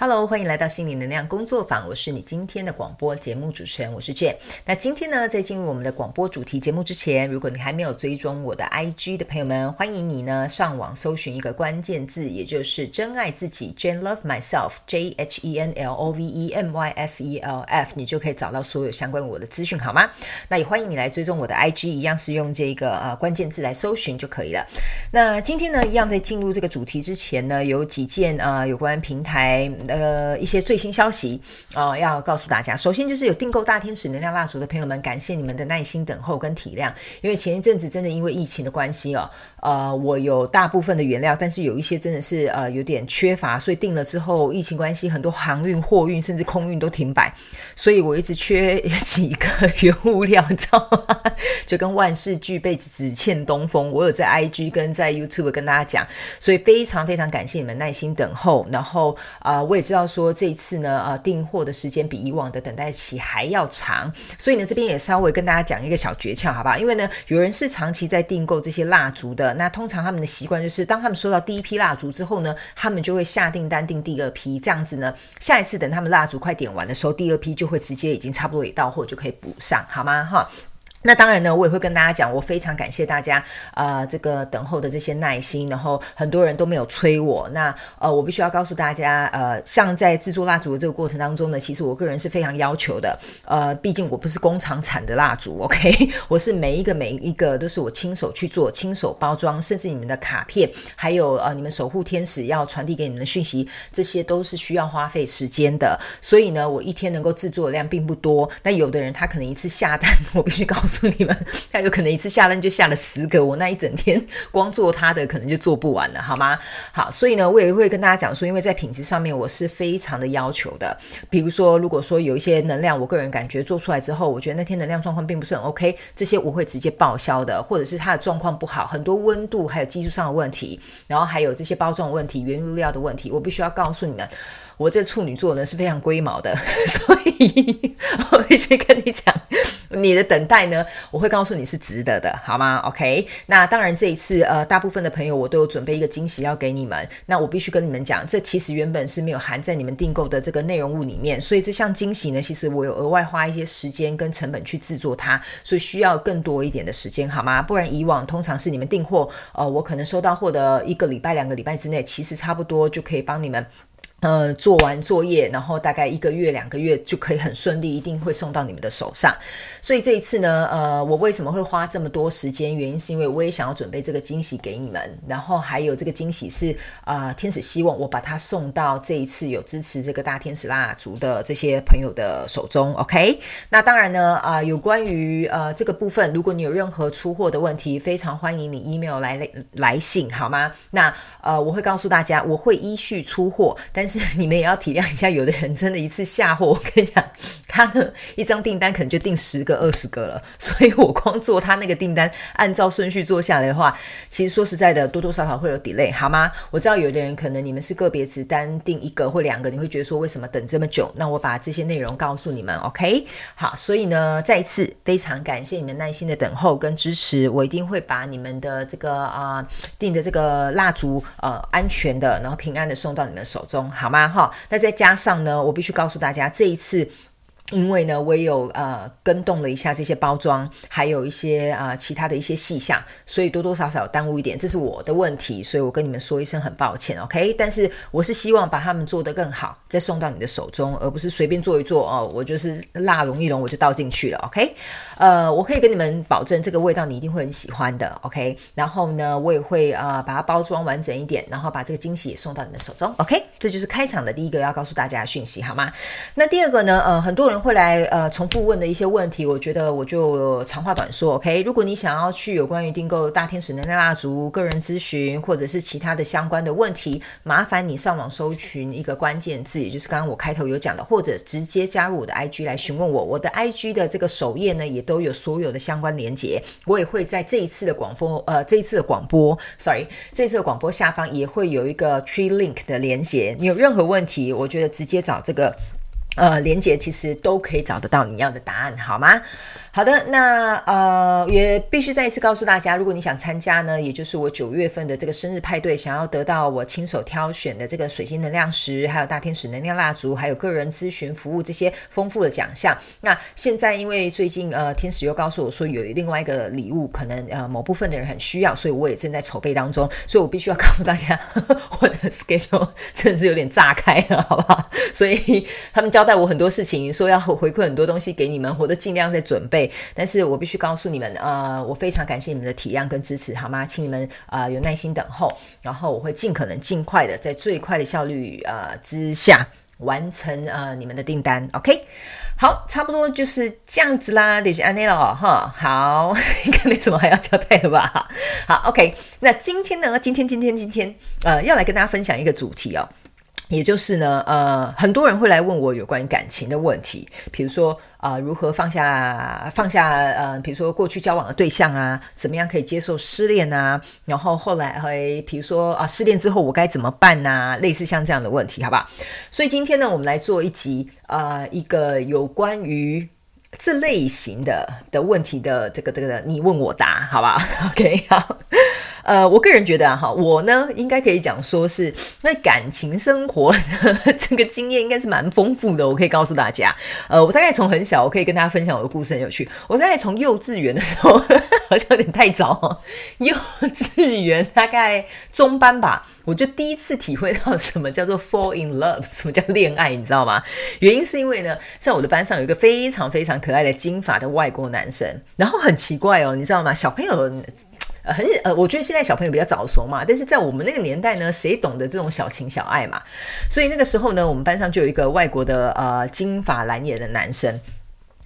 Hello，欢迎来到心灵能量工作坊。我是你今天的广播节目主持人，我是 Jane。那今天呢，在进入我们的广播主题节目之前，如果你还没有追踪我的 IG 的朋友们，欢迎你呢上网搜寻一个关键字，也就是“真爱自己 ”，Jane Love Myself，J H E N L O V E M Y S E L F，你就可以找到所有相关我的资讯，好吗？那也欢迎你来追踪我的 IG，一样是用这个呃关键字来搜寻就可以了。那今天呢，一样在进入这个主题之前呢，有几件啊、有关平台。呃，一些最新消息啊、呃，要告诉大家。首先就是有订购大天使能量蜡烛的朋友们，感谢你们的耐心等候跟体谅。因为前一阵子真的因为疫情的关系哦，呃，我有大部分的原料，但是有一些真的是呃有点缺乏，所以订了之后，疫情关系很多航运、货运甚至空运都停摆，所以我一直缺几个原物料，你知道吗？就跟万事俱备，只欠东风。我有在 IG 跟在 YouTube 跟大家讲，所以非常非常感谢你们耐心等候。然后啊、呃，也知道。说这一次呢，呃，订货的时间比以往的等待期还要长，所以呢，这边也稍微跟大家讲一个小诀窍，好不好？因为呢，有人是长期在订购这些蜡烛的，那通常他们的习惯就是，当他们收到第一批蜡烛之后呢，他们就会下订单订第二批，这样子呢，下一次等他们蜡烛快点完的时候，第二批就会直接已经差不多也到货，就可以补上，好吗？哈。那当然呢，我也会跟大家讲，我非常感谢大家啊、呃，这个等候的这些耐心，然后很多人都没有催我。那呃，我必须要告诉大家，呃，像在制作蜡烛的这个过程当中呢，其实我个人是非常要求的。呃，毕竟我不是工厂产的蜡烛，OK，我是每一个每一个都是我亲手去做、亲手包装，甚至你们的卡片，还有呃你们守护天使要传递给你们的讯息，这些都是需要花费时间的。所以呢，我一天能够制作的量并不多。那有的人他可能一次下单，我必须告诉。告诉你们，他有可能一次下单就下了十个，我那一整天光做他的可能就做不完了，好吗？好，所以呢，我也会跟大家讲说，因为在品质上面我是非常的要求的。比如说，如果说有一些能量，我个人感觉做出来之后，我觉得那天能量状况并不是很 OK，这些我会直接报销的，或者是它的状况不好，很多温度还有技术上的问题，然后还有这些包装问题、原物料的问题，我必须要告诉你们。我这处女座呢是非常龟毛的，所以我必须跟你讲，你的等待呢，我会告诉你是值得的，好吗？OK，那当然这一次呃，大部分的朋友我都有准备一个惊喜要给你们，那我必须跟你们讲，这其实原本是没有含在你们订购的这个内容物里面，所以这项惊喜呢，其实我有额外花一些时间跟成本去制作它，所以需要更多一点的时间，好吗？不然以往通常是你们订货，呃，我可能收到货的一个礼拜、两个礼拜之内，其实差不多就可以帮你们。呃，做完作业，然后大概一个月、两个月就可以很顺利，一定会送到你们的手上。所以这一次呢，呃，我为什么会花这么多时间？原因是因为我也想要准备这个惊喜给你们，然后还有这个惊喜是啊、呃，天使希望我把它送到这一次有支持这个大天使蜡烛的这些朋友的手中。OK，那当然呢，啊、有关于呃这个部分，如果你有任何出货的问题，非常欢迎你 email 来来信，好吗？那呃，我会告诉大家，我会依序出货，但是 你们也要体谅一下，有的人真的一次下货，我跟你讲，他的一张订单可能就订十个、二十个了。所以我光做他那个订单，按照顺序做下来的话，其实说实在的，多多少少会有 delay，好吗？我知道有的人可能你们是个别只单订一个或两个，你会觉得说为什么等这么久？那我把这些内容告诉你们，OK？好，所以呢，再一次非常感谢你们耐心的等候跟支持，我一定会把你们的这个啊、订的这个蜡烛呃安全的，然后平安的送到你们手中。好吗？哈，那再加上呢，我必须告诉大家，这一次。因为呢，我也有呃跟动了一下这些包装，还有一些啊、呃、其他的一些细项，所以多多少少耽误一点，这是我的问题，所以我跟你们说一声很抱歉，OK？但是我是希望把他们做得更好，再送到你的手中，而不是随便做一做哦，我就是蜡融一融我就倒进去了，OK？呃，我可以跟你们保证，这个味道你一定会很喜欢的，OK？然后呢，我也会啊、呃、把它包装完整一点，然后把这个惊喜也送到你们手中，OK？这就是开场的第一个要告诉大家的讯息，好吗？那第二个呢，呃，很多人。会来呃重复问的一些问题，我觉得我就长话短说，OK？如果你想要去有关于订购大天使能量蜡烛个人咨询，或者是其他的相关的问题，麻烦你上网搜寻一个关键字，也就是刚刚我开头有讲的，或者直接加入我的 IG 来询问我。我的 IG 的这个首页呢，也都有所有的相关连接。我也会在这一次的广播，呃，这一次的广播，sorry，这次的广播下方也会有一个 Tree Link 的连接。你有任何问题，我觉得直接找这个。呃，连接其实都可以找得到你要的答案，好吗？好的，那呃也必须再一次告诉大家，如果你想参加呢，也就是我九月份的这个生日派对，想要得到我亲手挑选的这个水晶能量石，还有大天使能量蜡烛，还有个人咨询服务这些丰富的奖项。那现在因为最近呃天使又告诉我说有另外一个礼物，可能呃某部分的人很需要，所以我也正在筹备当中，所以我必须要告诉大家，呵 呵我的 schedule 真的是有点炸开了，好不好？所以他们交代我很多事情，说要回馈很多东西给你们，我都尽量在准备。但是我必须告诉你们，呃，我非常感谢你们的体谅跟支持，好吗？请你们啊、有耐心等候，然后我会尽可能尽快的在最快的效率呃之下完成呃你们的订单。OK，好，差不多就是这样子啦，就是安内了哈。好，应该没什么还要交代的吧？好，OK，那今天呢？今天今天今天呃要来跟大家分享一个主题哦。也就是呢，呃，很多人会来问我有关于感情的问题，比如说啊、呃，如何放下放下呃，比如说过去交往的对象啊，怎么样可以接受失恋啊？然后后来会，比如说啊，失恋之后我该怎么办呐、啊？类似像这样的问题，好不好？所以今天呢，我们来做一集、呃，一个有关于这类型的的问题的这个这个你问我答，好不好？OK，好。呃，我个人觉得啊，哈，我呢应该可以讲说是那感情生活的这个经验应该是蛮丰富的。我可以告诉大家，呃，我大概从很小，我可以跟大家分享我的故事，很有趣。我大概从幼稚园的时候，好像有点太早，幼稚园大概中班吧，我就第一次体会到什么叫做 fall in love，什么叫恋爱，你知道吗？原因是因为呢，在我的班上有一个非常非常可爱的金发的外国男生，然后很奇怪哦，你知道吗？小朋友。很呃，我觉得现在小朋友比较早熟嘛，但是在我们那个年代呢，谁懂得这种小情小爱嘛？所以那个时候呢，我们班上就有一个外国的呃金发蓝眼的男生。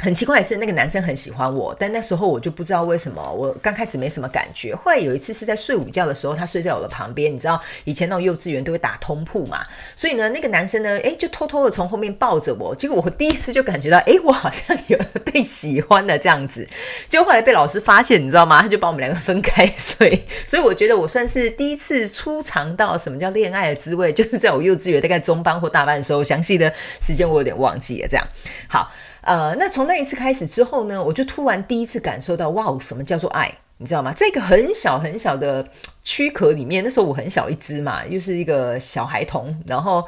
很奇怪的是，那个男生很喜欢我，但那时候我就不知道为什么，我刚开始没什么感觉。后来有一次是在睡午觉的时候，他睡在我的旁边，你知道以前那种幼稚园都会打通铺嘛，所以呢，那个男生呢，诶，就偷偷的从后面抱着我，结果我第一次就感觉到，诶，我好像有被喜欢的这样子。就后来被老师发现，你知道吗？他就把我们两个分开睡。所以我觉得我算是第一次初尝到什么叫恋爱的滋味，就是在我幼稚园大概中班或大班的时候，详细的时间我有点忘记了。这样好。呃，那从那一次开始之后呢，我就突然第一次感受到，哇，什么叫做爱？你知道吗？这个很小很小的躯壳里面，那时候我很小一只嘛，又是一个小孩童，然后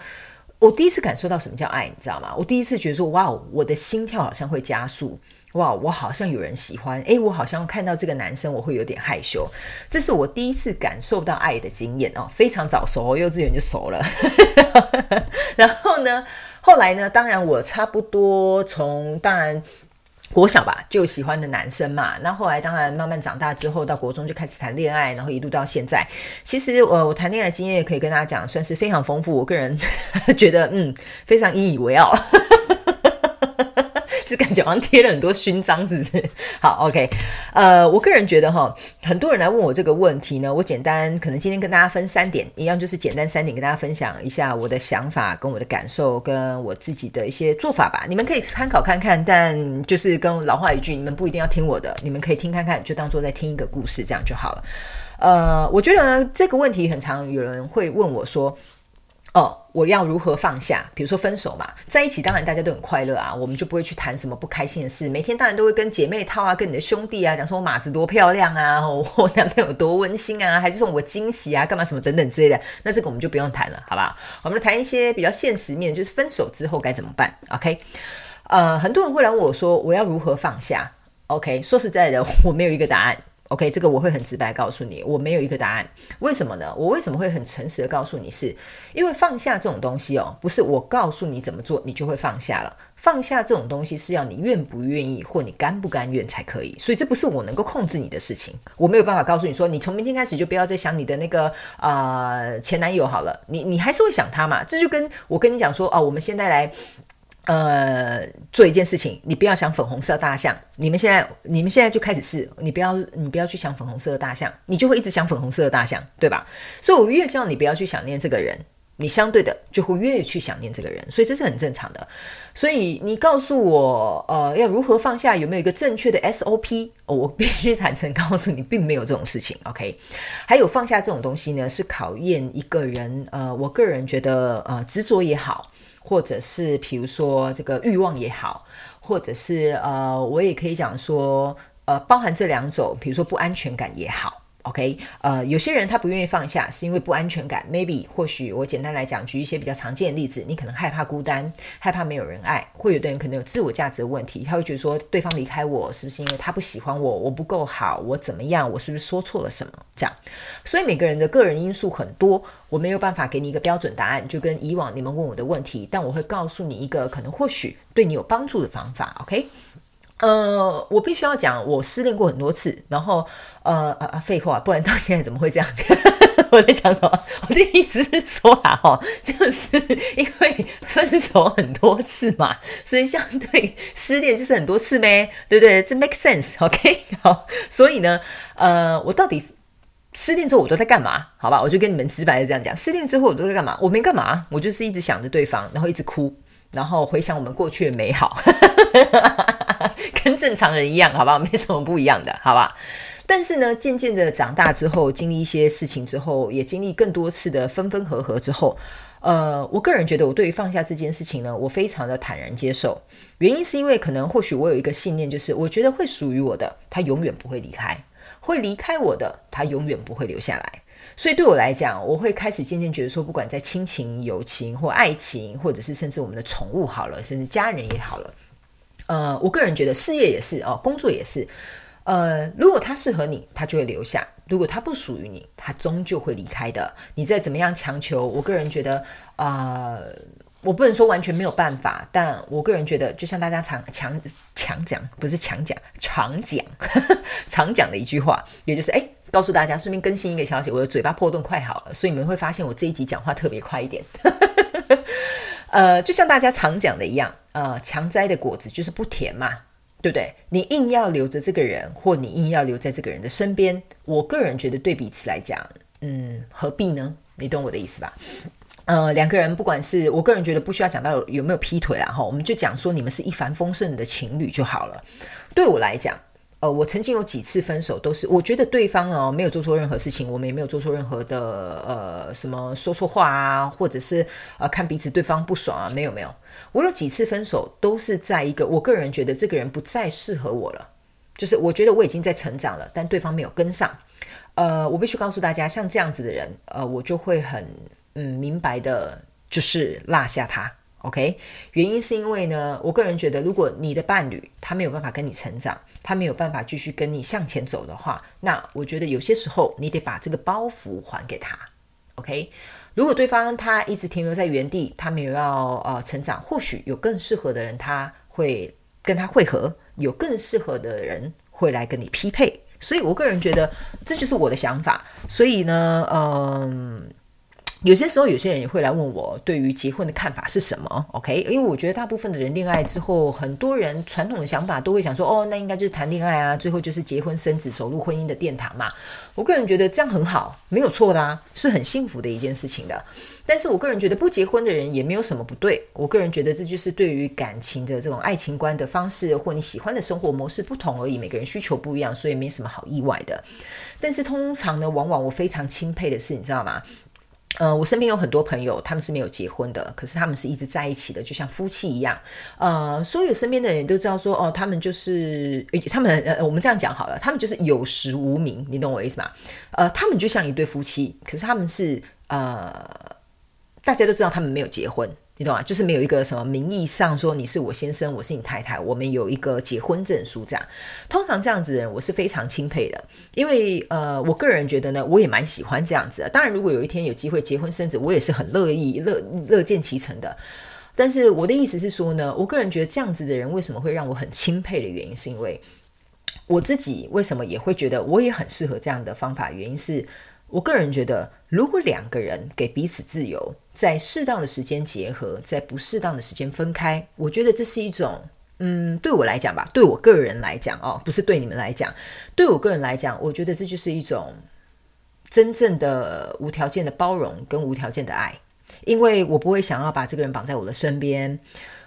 我第一次感受到什么叫爱，你知道吗？我第一次觉得说，哇，我的心跳好像会加速，哇，我好像有人喜欢，诶，我好像看到这个男生，我会有点害羞，这是我第一次感受到爱的经验哦，非常早熟，幼稚园就熟了，然后呢？后来呢，当然我差不多从当然国小吧就喜欢的男生嘛，那后来当然慢慢长大之后到国中就开始谈恋爱，然后一路到现在，其实我我谈恋爱经验也可以跟大家讲，算是非常丰富。我个人觉得嗯非常引以为傲。就感觉好像贴了很多勋章，是不是？好，OK，呃，我个人觉得哈，很多人来问我这个问题呢，我简单可能今天跟大家分三点，一样就是简单三点跟大家分享一下我的想法跟我的感受跟我自己的一些做法吧，你们可以参考看看，但就是跟老话一句，你们不一定要听我的，你们可以听看看，就当做在听一个故事这样就好了。呃，我觉得这个问题很常有人会问我说。哦，我要如何放下？比如说分手嘛，在一起当然大家都很快乐啊，我们就不会去谈什么不开心的事。每天当然都会跟姐妹套啊，跟你的兄弟啊讲说我马子多漂亮啊，我男朋友多温馨啊，还是送我惊喜啊，干嘛什么等等之类的。那这个我们就不用谈了，好不好？我们来谈一些比较现实面，就是分手之后该怎么办？OK？呃，很多人会来问我说，我要如何放下？OK？说实在的，我没有一个答案。OK，这个我会很直白告诉你，我没有一个答案。为什么呢？我为什么会很诚实的告诉你是？因为放下这种东西哦，不是我告诉你怎么做，你就会放下了。放下这种东西是要你愿不愿意或你甘不甘愿才可以。所以这不是我能够控制你的事情，我没有办法告诉你说，你从明天开始就不要再想你的那个啊、呃、前男友好了。你你还是会想他嘛？这就跟我跟你讲说哦，我们现在来。呃，做一件事情，你不要想粉红色大象。你们现在，你们现在就开始试，你不要，你不要去想粉红色的大象，你就会一直想粉红色的大象，对吧？所以我越叫你不要去想念这个人，你相对的就会越去想念这个人，所以这是很正常的。所以你告诉我，呃，要如何放下，有没有一个正确的 SOP？我必须坦诚告诉你，并没有这种事情。OK，还有放下这种东西呢，是考验一个人，呃，我个人觉得，呃，执着也好。或者是比如说这个欲望也好，或者是呃，我也可以讲说，呃，包含这两种，比如说不安全感也好。OK，呃，有些人他不愿意放下，是因为不安全感。Maybe 或许我简单来讲，举一些比较常见的例子，你可能害怕孤单，害怕没有人爱，会有的人可能有自我价值的问题，他会觉得说对方离开我是不是因为他不喜欢我，我不够好，我怎么样，我是不是说错了什么？这样，所以每个人的个人因素很多，我没有办法给你一个标准答案，就跟以往你们问我的问题，但我会告诉你一个可能或许对你有帮助的方法。OK。呃，我必须要讲，我失恋过很多次，然后呃呃，废话，不然到现在怎么会这样？我在讲什么？我的意思是说啊，哈，就是因为分手很多次嘛，所以相对失恋就是很多次呗，对不对？这 make sense，OK？好，所以呢，呃，我到底失恋之后我都在干嘛？好吧，我就跟你们直白的这样讲，失恋之后我都在干嘛？我没干嘛，我就是一直想着对方，然后一直哭，然后回想我们过去的美好。跟正常人一样，好吧，没什么不一样的，好吧。但是呢，渐渐的长大之后，经历一些事情之后，也经历更多次的分分合合之后，呃，我个人觉得，我对于放下这件事情呢，我非常的坦然接受。原因是因为可能或许我有一个信念，就是我觉得会属于我的，他永远不会离开；会离开我的，他永远不会留下来。所以对我来讲，我会开始渐渐觉得说，不管在亲情、友情或爱情，或者是甚至我们的宠物好了，甚至家人也好了。呃，我个人觉得事业也是哦，工作也是。呃，如果他适合你，他就会留下；如果他不属于你，他终究会离开的。你再怎么样强求，我个人觉得，呃，我不能说完全没有办法，但我个人觉得，就像大家常强强讲，不是强讲，常讲呵呵常讲的一句话，也就是哎，告诉大家，顺便更新一个消息，我的嘴巴破洞快好了，所以你们会发现我这一集讲话特别快一点。呵 呵呃，就像大家常讲的一样。呃，强摘的果子就是不甜嘛，对不对？你硬要留着这个人，或你硬要留在这个人的身边，我个人觉得对彼此来讲，嗯，何必呢？你懂我的意思吧？呃，两个人不管是我个人觉得不需要讲到有，有没有劈腿啦，哈，我们就讲说你们是一帆风顺的情侣就好了。对我来讲。呃，我曾经有几次分手，都是我觉得对方哦没有做错任何事情，我们也没有做错任何的呃什么说错话啊，或者是呃看彼此对方不爽啊，没有没有。我有几次分手都是在一个我个人觉得这个人不再适合我了，就是我觉得我已经在成长了，但对方没有跟上。呃，我必须告诉大家，像这样子的人，呃，我就会很嗯明白的，就是落下他。OK，原因是因为呢，我个人觉得，如果你的伴侣他没有办法跟你成长，他没有办法继续跟你向前走的话，那我觉得有些时候你得把这个包袱还给他。OK，如果对方他一直停留在原地，他没有要呃成长，或许有更适合的人他会跟他会合，有更适合的人会来跟你匹配。所以我个人觉得这就是我的想法。所以呢，嗯。有些时候，有些人也会来问我对于结婚的看法是什么？OK，因为我觉得大部分的人恋爱之后，很多人传统的想法都会想说，哦，那应该就是谈恋爱啊，最后就是结婚生子，走入婚姻的殿堂嘛。我个人觉得这样很好，没有错的啊，是很幸福的一件事情的。但是我个人觉得不结婚的人也没有什么不对。我个人觉得这就是对于感情的这种爱情观的方式，或你喜欢的生活模式不同而已。每个人需求不一样，所以没什么好意外的。但是通常呢，往往我非常钦佩的是，你知道吗？呃，我身边有很多朋友，他们是没有结婚的，可是他们是一直在一起的，就像夫妻一样。呃，所有身边的人都知道说，哦，他们就是，他们呃，我们这样讲好了，他们就是有实无名，你懂我意思吗？呃，他们就像一对夫妻，可是他们是呃，大家都知道他们没有结婚。你懂吗？就是没有一个什么名义上说你是我先生，我是你太太，我们有一个结婚证书这样。通常这样子的人，我是非常钦佩的，因为呃，我个人觉得呢，我也蛮喜欢这样子的。当然，如果有一天有机会结婚生子，我也是很乐意乐乐见其成的。但是我的意思是说呢，我个人觉得这样子的人为什么会让我很钦佩的原因，是因为我自己为什么也会觉得我也很适合这样的方法，原因是。我个人觉得，如果两个人给彼此自由，在适当的时间结合，在不适当的时间分开，我觉得这是一种，嗯，对我来讲吧，对我个人来讲哦，不是对你们来讲，对我个人来讲，我觉得这就是一种真正的无条件的包容跟无条件的爱，因为我不会想要把这个人绑在我的身边。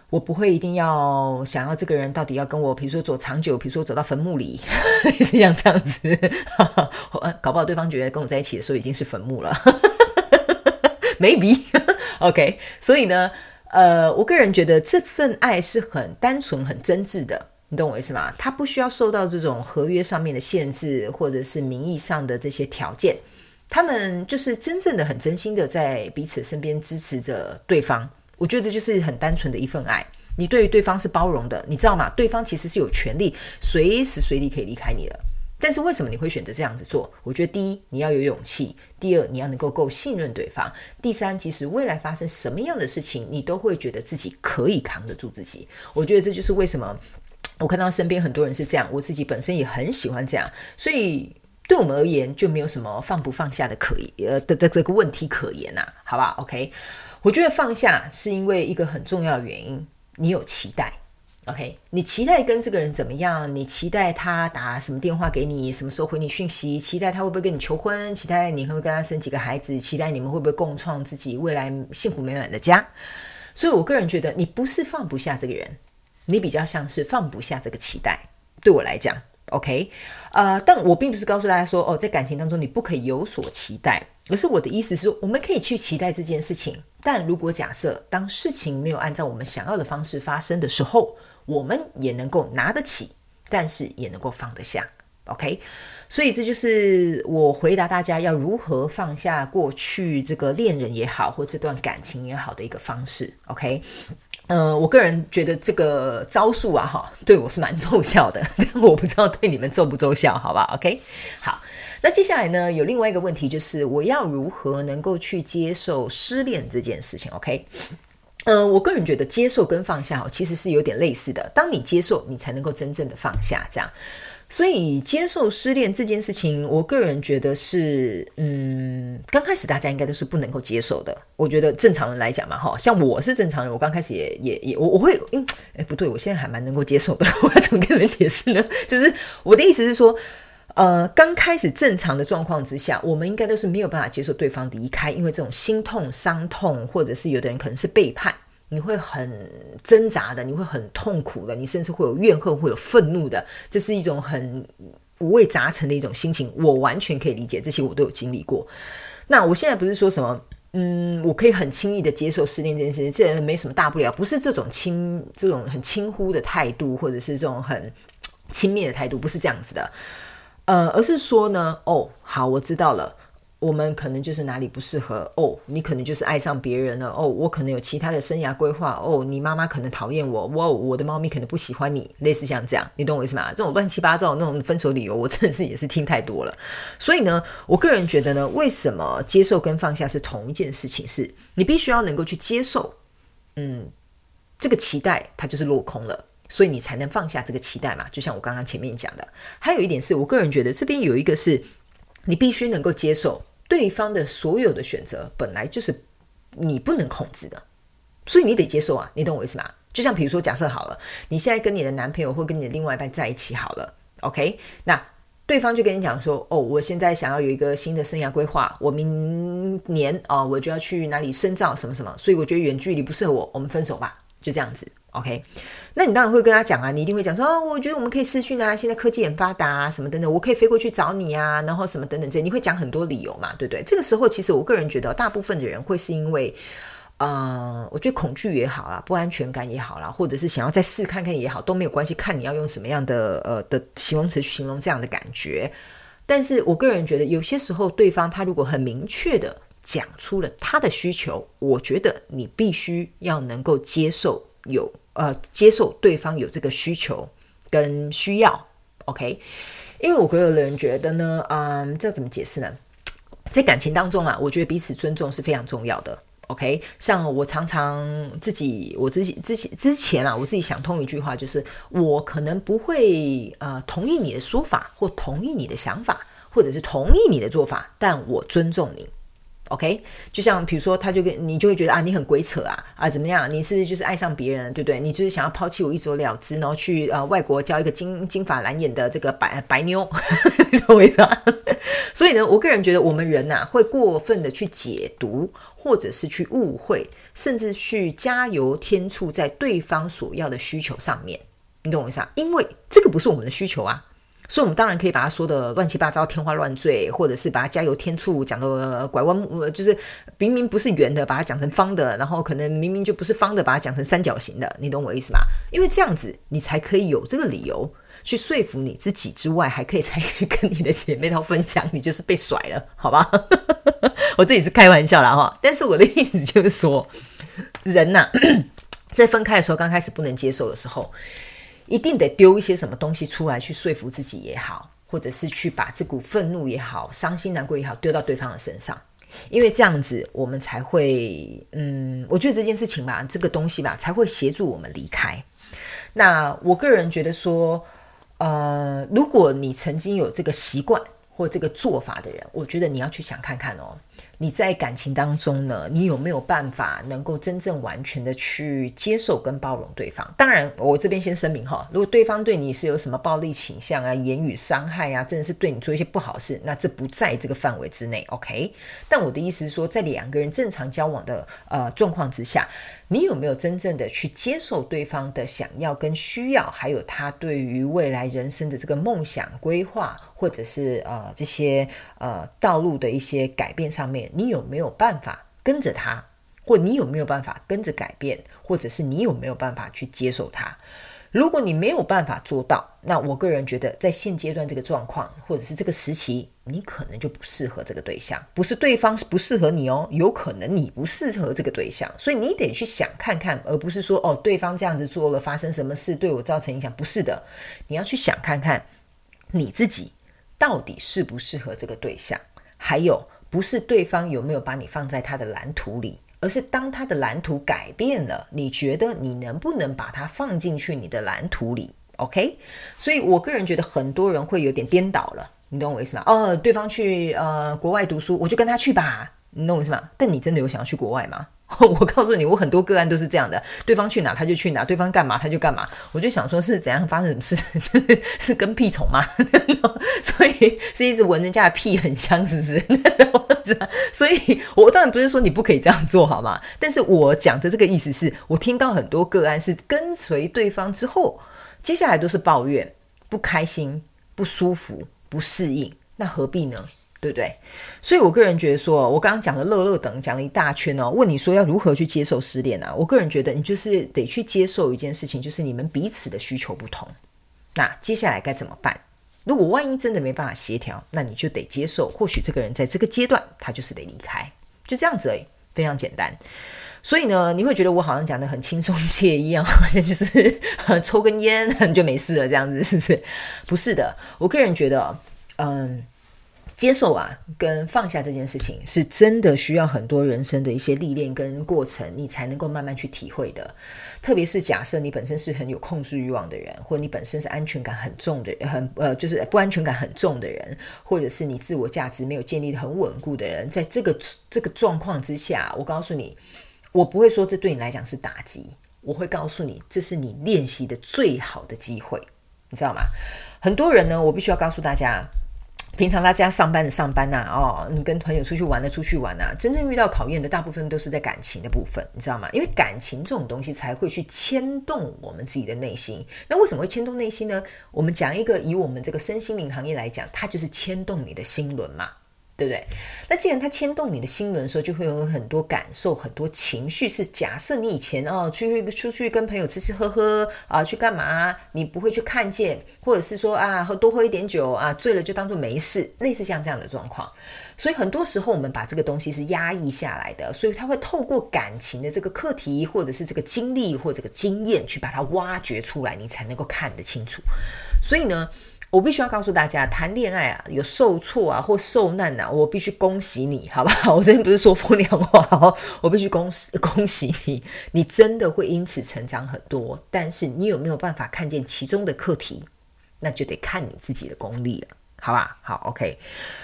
我不会一定要想要这个人到底要跟我，比如说走长久，比如说走到坟墓里，是像这样子，搞不好对方觉得跟我在一起的时候已经是坟墓了，maybe，OK，okay, 所以呢，呃，我个人觉得这份爱是很单纯、很真挚的，你懂我意思吗？他不需要受到这种合约上面的限制，或者是名义上的这些条件，他们就是真正的、很真心的在彼此身边支持着对方。我觉得这就是很单纯的一份爱。你对于对方是包容的，你知道吗？对方其实是有权利随时随地可以离开你的。但是为什么你会选择这样子做？我觉得第一，你要有勇气；第二，你要能够够信任对方；第三，其实未来发生什么样的事情，你都会觉得自己可以扛得住自己。我觉得这就是为什么 我看到身边很多人是这样，我自己本身也很喜欢这样。所以对我们而言，就没有什么放不放下的可呃的的这个问题可言呐、啊，好？OK，我觉得放下是因为一个很重要的原因，你有期待。OK，你期待跟这个人怎么样？你期待他打什么电话给你？什么时候回你讯息？期待他会不会跟你求婚？期待你会不会跟他生几个孩子？期待你们会不会共创自己未来幸福美满的家？所以，我个人觉得你不是放不下这个人，你比较像是放不下这个期待。对我来讲，OK，呃，但我并不是告诉大家说，哦，在感情当中你不可以有所期待，而是我的意思是，我们可以去期待这件事情。但如果假设当事情没有按照我们想要的方式发生的时候，我们也能够拿得起，但是也能够放得下，OK？所以这就是我回答大家要如何放下过去这个恋人也好，或这段感情也好的一个方式，OK？呃，我个人觉得这个招数啊，哈，对我是蛮奏效的，但我不知道对你们奏不奏效，好吧？OK？好，那接下来呢，有另外一个问题，就是我要如何能够去接受失恋这件事情，OK？呃，我个人觉得接受跟放下哦其实是有点类似的。当你接受，你才能够真正的放下。这样，所以接受失恋这件事情，我个人觉得是，嗯，刚开始大家应该都是不能够接受的。我觉得正常人来讲嘛，哈，像我是正常人，我刚开始也也也，我我会，嗯，哎，不对，我现在还蛮能够接受的。我要怎么跟你们解释呢？就是我的意思是说。呃，刚开始正常的状况之下，我们应该都是没有办法接受对方离开，因为这种心痛、伤痛，或者是有的人可能是背叛，你会很挣扎的，你会很痛苦的，你甚至会有怨恨，会有愤怒的，这是一种很五味杂陈的一种心情，我完全可以理解，这些我都有经历过。那我现在不是说什么，嗯，我可以很轻易的接受失恋这件事情，这人没什么大不了，不是这种轻、这种很轻忽的态度，或者是这种很轻蔑的态度，不是这样子的。呃，而是说呢，哦，好，我知道了，我们可能就是哪里不适合，哦，你可能就是爱上别人了，哦，我可能有其他的生涯规划，哦，你妈妈可能讨厌我，哇，我的猫咪可能不喜欢你，类似像这样，你懂我意思吗？这种乱七八糟那种分手理由，我真的是也是听太多了。所以呢，我个人觉得呢，为什么接受跟放下是同一件事情？是你必须要能够去接受，嗯，这个期待它就是落空了。所以你才能放下这个期待嘛？就像我刚刚前面讲的，还有一点是我个人觉得这边有一个是，你必须能够接受对方的所有的选择本来就是你不能控制的，所以你得接受啊，你懂我意思吗？就像比如说，假设好了，你现在跟你的男朋友或跟你的另外一半在一起好了，OK，那对方就跟你讲说，哦，我现在想要有一个新的生涯规划，我明年哦，我就要去哪里深造什么什么，所以我觉得远距离不适合我，我们分手吧，就这样子。OK，那你当然会跟他讲啊，你一定会讲说，我觉得我们可以视讯啊，现在科技很发达啊，什么等等，我可以飞过去找你啊，然后什么等等这，你会讲很多理由嘛，对不对？这个时候，其实我个人觉得，大部分的人会是因为，呃，我觉得恐惧也好啦，不安全感也好啦，或者是想要再试看看也好，都没有关系，看你要用什么样的呃的形容词去形容这样的感觉。但是我个人觉得，有些时候对方他如果很明确的讲出了他的需求，我觉得你必须要能够接受有。呃，接受对方有这个需求跟需要，OK？因为我个人觉得呢，嗯，这怎么解释呢？在感情当中啊，我觉得彼此尊重是非常重要的，OK？像我常常自己，我自己之前之前啊，我自己想通一句话，就是我可能不会呃同意你的说法，或同意你的想法，或者是同意你的做法，但我尊重你。OK，就像比如说，他就跟你就会觉得啊，你很鬼扯啊啊，怎么样？你是就是爱上别人，对不对？你就是想要抛弃我一走了之，然后去呃外国交一个金金发蓝眼的这个白白妞，懂我意思？所以呢，我个人觉得我们人呐、啊，会过分的去解读，或者是去误会，甚至去加油添醋在对方所要的需求上面，你懂我意思啊？因为这个不是我们的需求啊。所以，我们当然可以把它说的乱七八糟、天花乱坠，或者是把它加油添醋，讲的拐弯，就是明明不是圆的，把它讲成方的，然后可能明明就不是方的，把它讲成三角形的。你懂我意思吗？因为这样子，你才可以有这个理由去说服你自己之外，还可以才去跟你的姐妹淘分享，你就是被甩了，好吧？我自己是开玩笑啦哈，但是我的意思就是说，人呐、在分开的时候，刚开始不能接受的时候。一定得丢一些什么东西出来去说服自己也好，或者是去把这股愤怒也好、伤心难过也好丢到对方的身上，因为这样子我们才会，嗯，我觉得这件事情吧，这个东西吧，才会协助我们离开。那我个人觉得说，呃，如果你曾经有这个习惯或这个做法的人，我觉得你要去想看看哦。你在感情当中呢，你有没有办法能够真正完全的去接受跟包容对方？当然，我这边先声明哈，如果对方对你是有什么暴力倾向啊、言语伤害啊，真的是对你做一些不好事，那这不在这个范围之内，OK？但我的意思是说，在两个人正常交往的呃状况之下，你有没有真正的去接受对方的想要跟需要，还有他对于未来人生的这个梦想规划，或者是呃这些呃道路的一些改变上面？你有没有办法跟着他，或你有没有办法跟着改变，或者是你有没有办法去接受他？如果你没有办法做到，那我个人觉得，在现阶段这个状况，或者是这个时期，你可能就不适合这个对象。不是对方不适合你哦，有可能你不适合这个对象，所以你得去想看看，而不是说哦，对方这样子做了，发生什么事对我造成影响？不是的，你要去想看看你自己到底适不适合这个对象，还有。不是对方有没有把你放在他的蓝图里，而是当他的蓝图改变了，你觉得你能不能把它放进去你的蓝图里？OK？所以我个人觉得很多人会有点颠倒了，你懂我意思吗？哦，对方去呃国外读书，我就跟他去吧，你懂我意思吗？但你真的有想要去国外吗？我告诉你，我很多个案都是这样的，对方去哪他就去哪，对方干嘛他就干嘛。我就想说，是怎样发生什么事？是跟屁虫吗？所以是一直闻人家的屁很香，是不是？所以，我当然不是说你不可以这样做，好吗？但是我讲的这个意思是，我听到很多个案是跟随对方之后，接下来都是抱怨、不开心、不舒服、不适应，那何必呢？对不对？所以我个人觉得说，我刚刚讲的乐乐等讲了一大圈哦，问你说要如何去接受失恋啊？我个人觉得你就是得去接受一件事情，就是你们彼此的需求不同。那接下来该怎么办？如果万一真的没办法协调，那你就得接受，或许这个人在这个阶段他就是得离开，就这样子而已，非常简单。所以呢，你会觉得我好像讲得很轻松惬意一样，好像就是抽根烟 就没事了这样子，是不是？不是的，我个人觉得，嗯。接受啊，跟放下这件事情，是真的需要很多人生的一些历练跟过程，你才能够慢慢去体会的。特别是假设你本身是很有控制欲望的人，或你本身是安全感很重的人，很呃就是不安全感很重的人，或者是你自我价值没有建立得很稳固的人，在这个这个状况之下，我告诉你，我不会说这对你来讲是打击，我会告诉你，这是你练习的最好的机会，你知道吗？很多人呢，我必须要告诉大家。平常大家上班的上班呐、哦，你跟朋友出去玩的出去玩呐、真正遇到考验的大部分都是在感情的部分，你知道吗？因为感情这种东西才会去牵动我们自己的内心。那为什么会牵动内心呢？我们讲一个以我们这个身心灵行业来讲，它就是牵动你的心轮嘛。对不对？那既然它牵动你的心轮的时候，就会有很多感受、很多情绪。是假设你以前哦，去出去跟朋友吃吃喝喝啊，去干嘛？你不会去看见，或者是说啊，喝多喝一点酒啊，醉了就当做没事，类似像这样的状况。所以很多时候我们把这个东西是压抑下来的，所以它会透过感情的这个课题，或者是这个经历或这个经验，去把它挖掘出来，你才能够看得清楚。所以呢。我必须要告诉大家，谈恋爱啊，有受挫啊或受难啊，我必须恭喜你，好不好？我这边不是说风凉话，我必须恭喜恭喜你，你真的会因此成长很多。但是你有没有办法看见其中的课题，那就得看你自己的功力了，好吧？好，OK。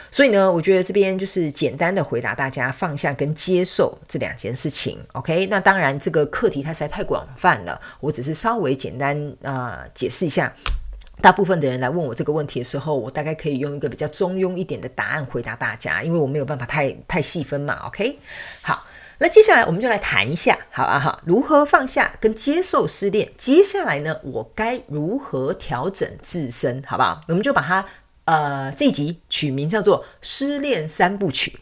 所以呢，我觉得这边就是简单的回答大家，放下跟接受这两件事情，OK。那当然，这个课题它实在太广泛了，我只是稍微简单啊、解释一下。大部分的人来问我这个问题的时候，我大概可以用一个比较中庸一点的答案回答大家，因为我没有办法太太细分嘛。OK，好，那接下来我们就来谈一下，好啊哈，如何放下跟接受失恋？接下来呢，我该如何调整自身？好不好？我们就把它呃这集取名叫做《失恋三部曲》。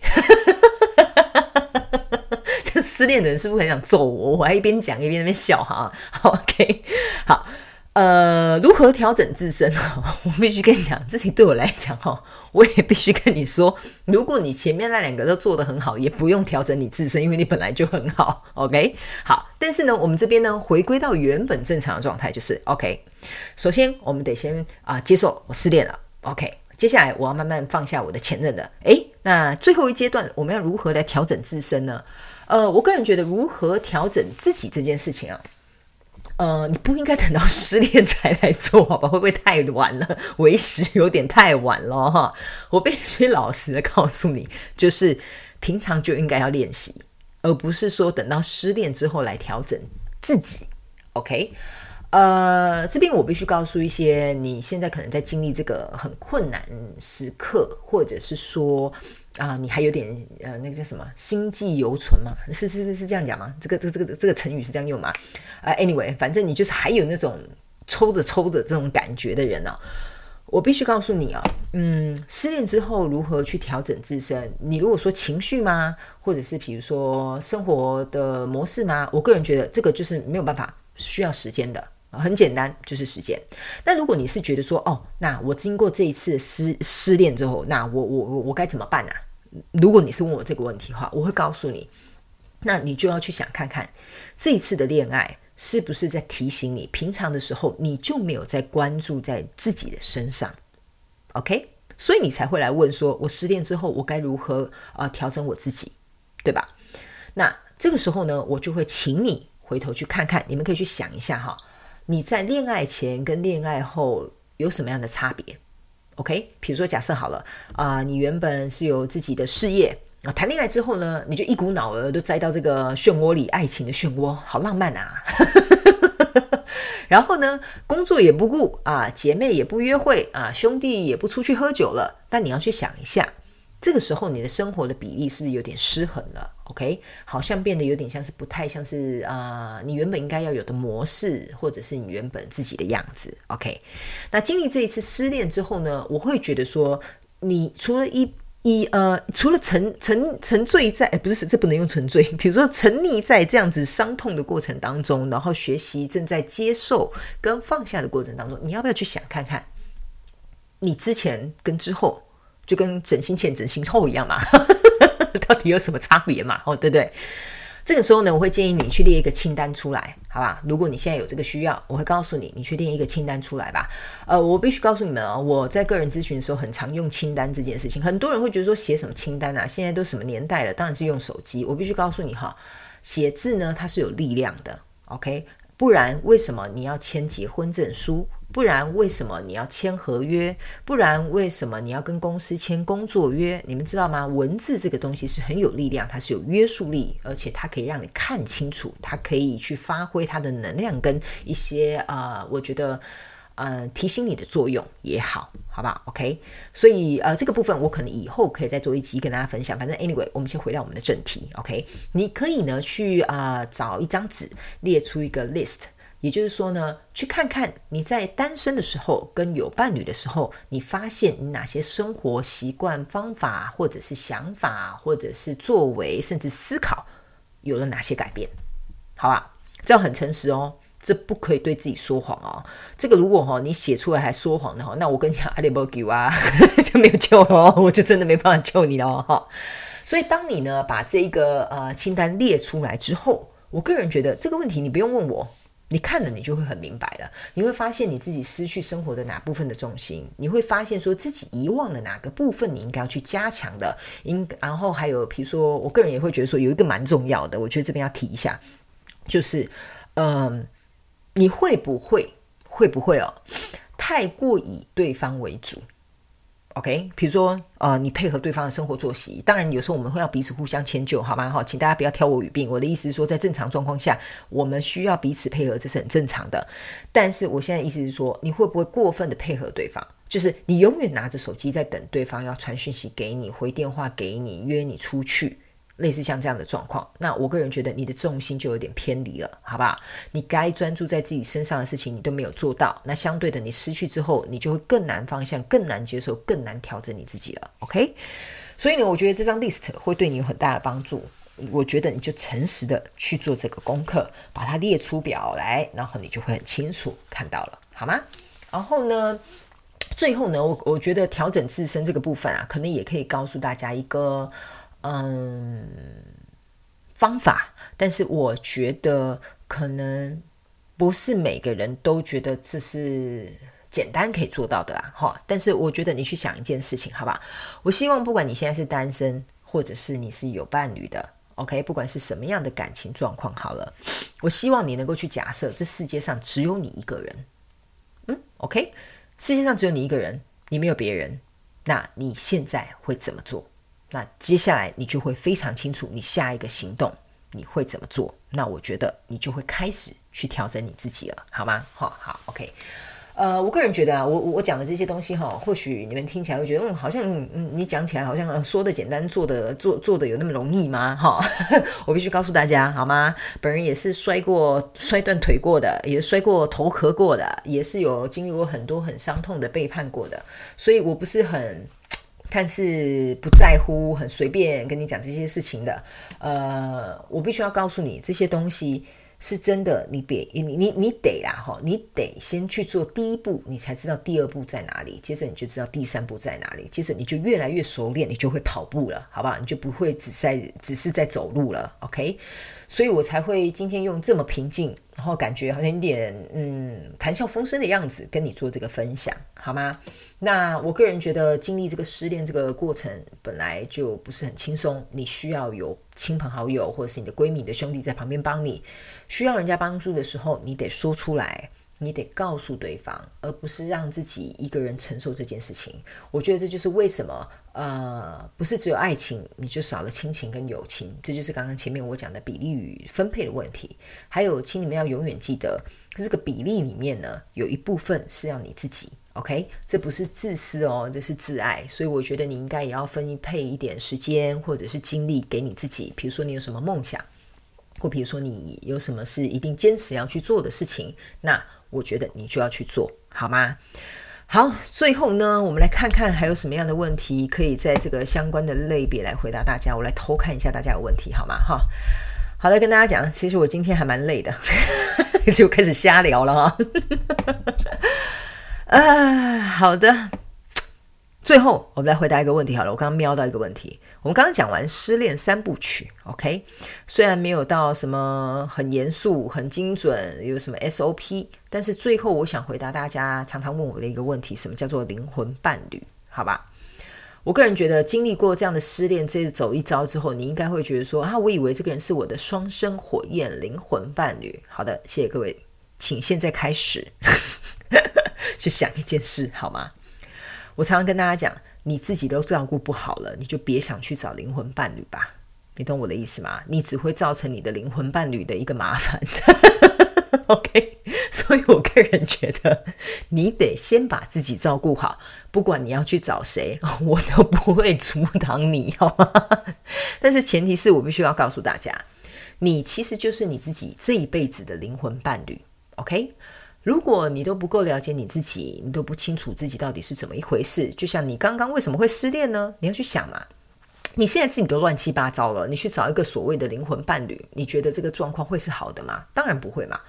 这失恋的人是不是很想揍我？我还一边讲一边那边笑哈。好 OK，好。呃，如何调整自身？我必须跟你讲，这题对我来讲哈，我也必须跟你说，如果你前面那两个都做得很好，也不用调整你自身，因为你本来就很好。OK，好，但是呢，我们这边呢，回归到原本正常的状态，就是 OK。首先，我们得先啊、接受我失恋了。OK，接下来我要慢慢放下我的前任了。诶，那最后一阶段，我们要如何来调整自身呢？呃，我个人觉得，如何调整自己这件事情啊。呃，你不应该等到 失恋才来做，好吧？会不会太晚了？为时有点太晚了哈。我必须老实的告诉你，就是平常就应该要练习，而不是说等到失恋之后来调整自己。OK，呃，这边我必须告诉一些你现在可能在经历这个很困难时刻，或者是说。啊，你还有点呃，那个叫什么心悸犹存吗？是是是是这样讲吗？这个这个这个这个成语是这样用吗？啊，anyway，反正你就是还有那种抽着抽着这种感觉的人啊，我必须告诉你啊，嗯，失恋之后如何去调整自身？你如果说情绪吗，或者是比如说生活的模式吗？我个人觉得这个就是没有办法，需要时间的。很简单，就是时间。那如果你是觉得说，哦，那我经过这一次失失恋之后，那我我我我该怎么办呢、如果你是问我这个问题的话，我会告诉你，那你就要去想看看，这一次的恋爱是不是在提醒你，平常的时候你就没有在关注在自己的身上，OK？所以你才会来问说，我失恋之后我该如何啊、调整我自己，对吧？那这个时候呢，我就会请你回头去看看，你们可以去想一下哈。你在恋爱前跟恋爱后有什么样的差别？OK，比如说假设好了啊、你原本是有自己的事业啊，谈恋爱之后呢，你就一股脑儿都栽到这个漩涡里，爱情的漩涡，好浪漫啊！然后呢，工作也不顾啊，姐妹也不约会啊，兄弟也不出去喝酒了。但你要去想一下。这个时候，你的生活的比例是不是有点失衡了？OK，好像变得有点像是不太像是啊、你原本应该要有的模式，或者是你原本自己的样子。OK，那经历这一次失恋之后呢，我会觉得说，你除了一一呃，除了沉沉沉醉在，不是这不能用沉醉，比如说沉溺在这样子伤痛的过程当中，然后学习正在接受跟放下的过程当中，你要不要去想看看，你之前跟之后？就跟整形前、整形后一样嘛，到底有什么差别嘛？哦，对不对？这个时候呢，我会建议你去列一个清单出来，好吧？如果你现在有这个需要，我会告诉你，你去列一个清单出来吧。呃，我必须告诉你们啊、哦，我在个人咨询的时候很常用清单这件事情。很多人会觉得说写什么清单啊？现在都什么年代了，当然是用手机。我必须告诉你哈，写字呢，它是有力量的，OK？不然为什么你要签结婚证书？不然为什么你要签合约？不然为什么你要跟公司签工作约？你们知道吗？文字这个东西是很有力量，它是有约束力，而且它可以让你看清楚，它可以去发挥它的能量跟一些呃，我觉得呃提醒你的作用也好，好吧？OK，所以呃这个部分我可能以后可以再做一集跟大家分享。反正 anyway，我们先回到我们的正题。OK，你可以呢去啊、呃、找一张纸，列出一个 list。也就是说呢，去看看你在单身的时候跟有伴侣的时候，你发现你哪些生活习惯、方法，或者是想法，或者是作为，甚至思考，有了哪些改变？好吧，这样很诚实哦，这不可以对自己说谎哦。这个如果哈你写出来还说谎的话，那我跟你讲，阿里波给啊 就没有救了，我就真的没办法救你了哈。所以当你呢把这个呃清单列出来之后，我个人觉得这个问题你不用问我。你看了，你就会很明白了。你会发现你自己失去生活的哪部分的重心，你会发现说自己遗忘了哪个部分，你应该要去加强的。应然后还有，比如说，我个人也会觉得说有一个蛮重要的，我觉得这边要提一下，就是，嗯，你会不会会不会哦，太过以对方为主？OK，比如说，呃，你配合对方的生活作息，当然有时候我们会要彼此互相迁就，好吗？好，请大家不要挑我语病。我的意思是说，在正常状况下，我们需要彼此配合，这是很正常的。但是我现在意思是说，你会不会过分的配合对方？就是你永远拿着手机在等对方要传讯息给你、回电话给你、约你出去。类似像这样的状况，那我个人觉得你的重心就有点偏离了，好不好？你该专注在自己身上的事情，你都没有做到，那相对的，你失去之后，你就会更难方向，更难接受，更难调整你自己了。OK？所以呢，我觉得这张 list 会对你有很大的帮助。我觉得你就诚实的去做这个功课，把它列出表来，然后你就会很清楚看到了，好吗？然后呢，最后呢，我我觉得调整自身这个部分啊，可能也可以告诉大家一个。嗯，方法，但是我觉得可能不是每个人都觉得这是简单可以做到的啦，哈。但是我觉得你去想一件事情，好吧？我希望不管你现在是单身，或者是你是有伴侣的，OK，不管是什么样的感情状况，好了，我希望你能够去假设这世界上只有你一个人，嗯，OK，世界上只有你一个人，你没有别人，那你现在会怎么做？那接下来你就会非常清楚，你下一个行动你会怎么做？那我觉得你就会开始去调整你自己了，好吗？好，好，OK。呃，我个人觉得啊，我我讲的这些东西哈，或许你们听起来会觉得，嗯，好像嗯，你讲起来好像说的简单，做的做做的有那么容易吗？哈，我必须告诉大家，好吗？本人也是摔过、摔断腿过的，也摔过头壳过的，也是有经历过很多很伤痛的背叛过的，所以我不是很。看似不在乎，很随便跟你讲这些事情的，呃，我必须要告诉你，这些东西是真的，你别你你你得啦哈，你得先去做第一步，你才知道第二步在哪里，接着你就知道第三步在哪里，接着你就越来越熟练，你就会跑步了，好不好？你就不会只在只是在走路了，OK？所以我才会今天用这么平静，然后感觉好像有点嗯谈笑风生的样子跟你做这个分享，好吗？那我个人觉得经历这个失恋这个过程本来就不是很轻松，你需要有亲朋好友或者是你的闺蜜你的兄弟在旁边帮你，需要人家帮助的时候，你得说出来。你得告诉对方，而不是让自己一个人承受这件事情。我觉得这就是为什么，呃，不是只有爱情，你就少了亲情跟友情。这就是刚刚前面我讲的比例与分配的问题。还有，请你们要永远记得，这个比例里面呢，有一部分是要你自己，OK？这不是自私哦，这是自爱。所以我觉得你应该也要分配一点时间或者是精力给你自己。比如说，你有什么梦想，或比如说你有什么是一定坚持要去做的事情，那。我觉得你就要去做好吗？好，最后呢，我们来看看还有什么样的问题可以在这个相关的类别来回答大家。我来偷看一下大家的问题好吗？哈，好了，跟大家讲，其实我今天还蛮累的，就开始瞎聊了哈。啊，好的。最后，我们来回答一个问题好了。我刚刚瞄到一个问题，我们刚刚讲完失恋三部曲，OK？虽然没有到什么很严肃、很精准，有什么 SOP，但是最后我想回答大家常常问我的一个问题：什么叫做灵魂伴侣？好吧？我个人觉得，经历过这样的失恋这走一遭之后，你应该会觉得说啊，我以为这个人是我的双生火焰灵魂伴侣。好的，谢谢各位，请现在开始 去想一件事，好吗？我常常跟大家讲，你自己都照顾不好了，你就别想去找灵魂伴侣吧。你懂我的意思吗？你只会造成你的灵魂伴侣的一个麻烦。OK，所以我个人觉得，你得先把自己照顾好。不管你要去找谁，我都不会阻挡你，好吗？但是前提是我必须要告诉大家，你其实就是你自己这一辈子的灵魂伴侣。OK。如果你都不够了解你自己，你都不清楚自己到底是怎么一回事，就像你刚刚为什么会失恋呢？你要去想嘛。你现在自己都乱七八糟了，你去找一个所谓的灵魂伴侣，你觉得这个状况会是好的吗？当然不会嘛。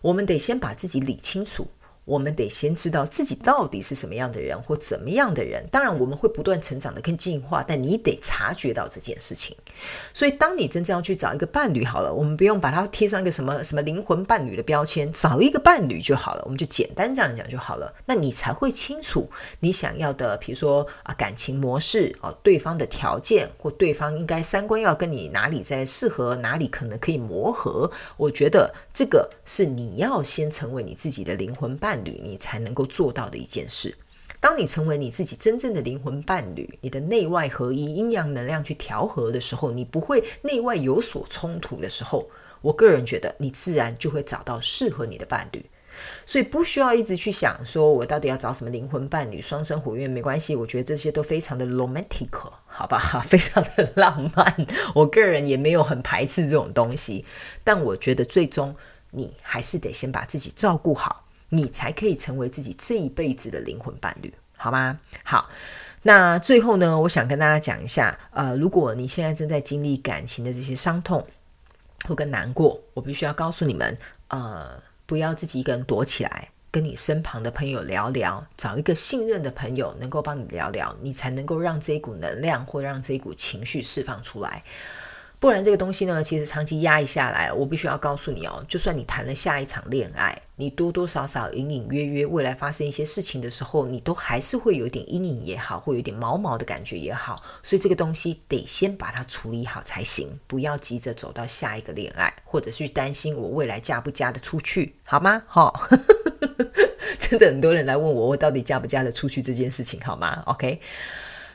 我们得先把自己理清楚。我们得先知道自己到底是什么样的人或怎么样的人。当然，我们会不断成长的跟进化，但你得察觉到这件事情。所以，当你真正要去找一个伴侣，好了，我们不用把它贴上一个什么什么灵魂伴侣的标签，找一个伴侣就好了。我们就简单这样讲就好了。那你才会清楚你想要的，比如说啊，感情模式啊，对方的条件或对方应该三观要跟你哪里在适合，哪里可能可以磨合。我觉得这个是你要先成为你自己的灵魂伴。伴侣，你才能够做到的一件事。当你成为你自己真正的灵魂伴侣，你的内外合一、阴阳能量去调和的时候，你不会内外有所冲突的时候，我个人觉得你自然就会找到适合你的伴侣。所以不需要一直去想说我到底要找什么灵魂伴侣、双生火焰，没关系。我觉得这些都非常的 romantic，好吧，非常的浪漫。我个人也没有很排斥这种东西，但我觉得最终你还是得先把自己照顾好，你才可以成为自己这一辈子的灵魂伴侣，好吗？好。那最后呢，我想跟大家讲一下，呃，如果你现在正在经历感情的这些伤痛或跟难过，我必须要告诉你们，呃，不要自己一个人躲起来，跟你身旁的朋友聊聊，找一个信任的朋友能够帮你聊聊，你才能够让这一股能量或让这一股情绪释放出来。不然这个东西呢，其实长期压抑下来，我必须要告诉你哦，就算你谈了下一场恋爱，你多多少少隐隐约约未来发生一些事情的时候，你都还是会有点阴影也好，会有点毛毛的感觉也好，所以这个东西得先把它处理好才行，不要急着走到下一个恋爱，或者是担心我未来嫁不嫁得出去，好吗？哈、哦，真的很多人来问我，我到底嫁不嫁得出去这件事情，好吗？OK。